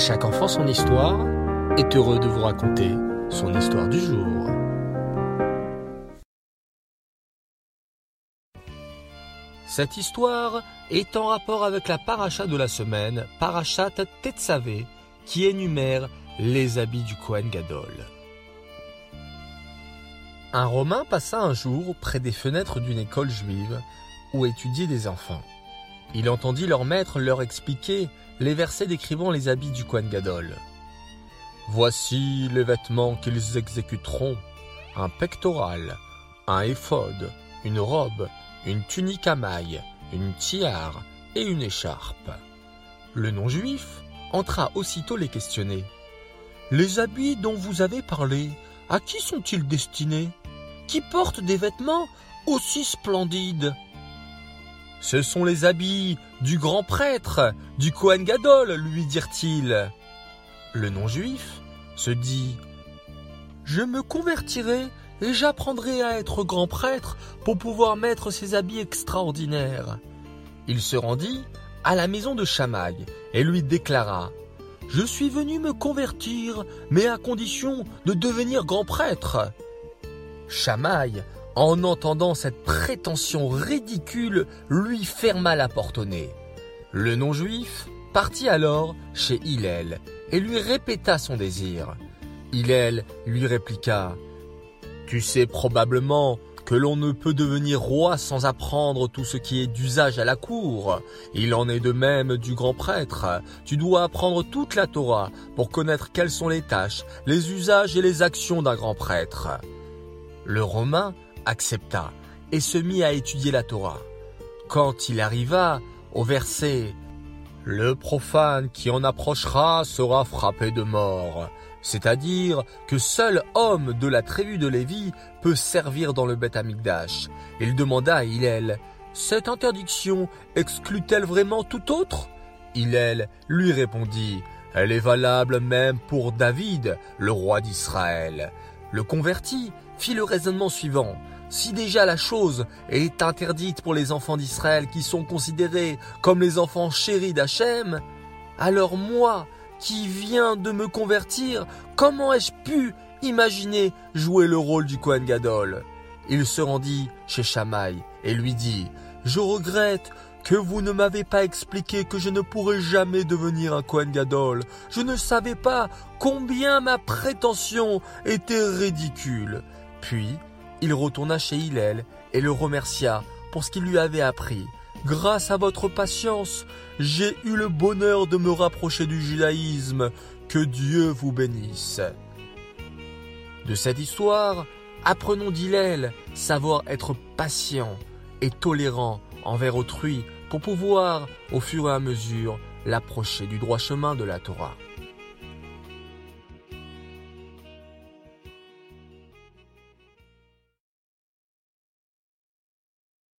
chaque enfant son histoire est heureux de vous raconter son histoire du jour. Cette histoire est en rapport avec la paracha de la semaine, parachat Tetzavé, qui énumère les habits du Kohen Gadol. Un Romain passa un jour près des fenêtres d'une école juive où étudiaient des enfants. Il entendit leur maître leur expliquer les versets décrivant les habits du Kohen Gadol. Voici les vêtements qu'ils exécuteront un pectoral, un éphod, une robe, une tunique à mailles, une tiare et une écharpe. Le non-juif entra aussitôt les questionner. Les habits dont vous avez parlé, à qui sont-ils destinés? Qui portent des vêtements aussi splendides? Ce sont les habits du grand prêtre, du Kohen Gadol, lui dirent-ils. Le non-juif se dit Je me convertirai et j'apprendrai à être grand prêtre pour pouvoir mettre ces habits extraordinaires. Il se rendit à la maison de Chamaï et lui déclara Je suis venu me convertir, mais à condition de devenir grand prêtre. En entendant cette prétention ridicule, lui ferma la porte au nez. Le non-juif partit alors chez Hillel et lui répéta son désir. Hillel lui répliqua Tu sais probablement que l'on ne peut devenir roi sans apprendre tout ce qui est d'usage à la cour. Il en est de même du grand prêtre. Tu dois apprendre toute la Torah pour connaître quelles sont les tâches, les usages et les actions d'un grand prêtre. Le Romain accepta et se mit à étudier la Torah. Quand il arriva au verset le profane qui en approchera sera frappé de mort. C'est-à-dire que seul homme de la tribu de Lévi peut servir dans le Beth Amikdash. Il demanda à Hillel, cette interdiction exclut-elle vraiment tout autre? Hillel lui répondit, elle est valable même pour David, le roi d'Israël. Le converti fit le raisonnement suivant. Si déjà la chose est interdite pour les enfants d'Israël qui sont considérés comme les enfants chéris d'Hachem, alors moi, qui viens de me convertir, comment ai-je pu imaginer jouer le rôle du Kohen Gadol? Il se rendit chez Shamaï et lui dit Je regrette que vous ne m'avez pas expliqué que je ne pourrais jamais devenir un Kohen Gadol. Je ne savais pas combien ma prétention était ridicule. Puis, il retourna chez Hillel et le remercia pour ce qu'il lui avait appris. Grâce à votre patience, j'ai eu le bonheur de me rapprocher du judaïsme. Que Dieu vous bénisse. De cette histoire, apprenons d'Hillel savoir être patient et tolérant envers autrui pour pouvoir, au fur et à mesure, l'approcher du droit chemin de la Torah.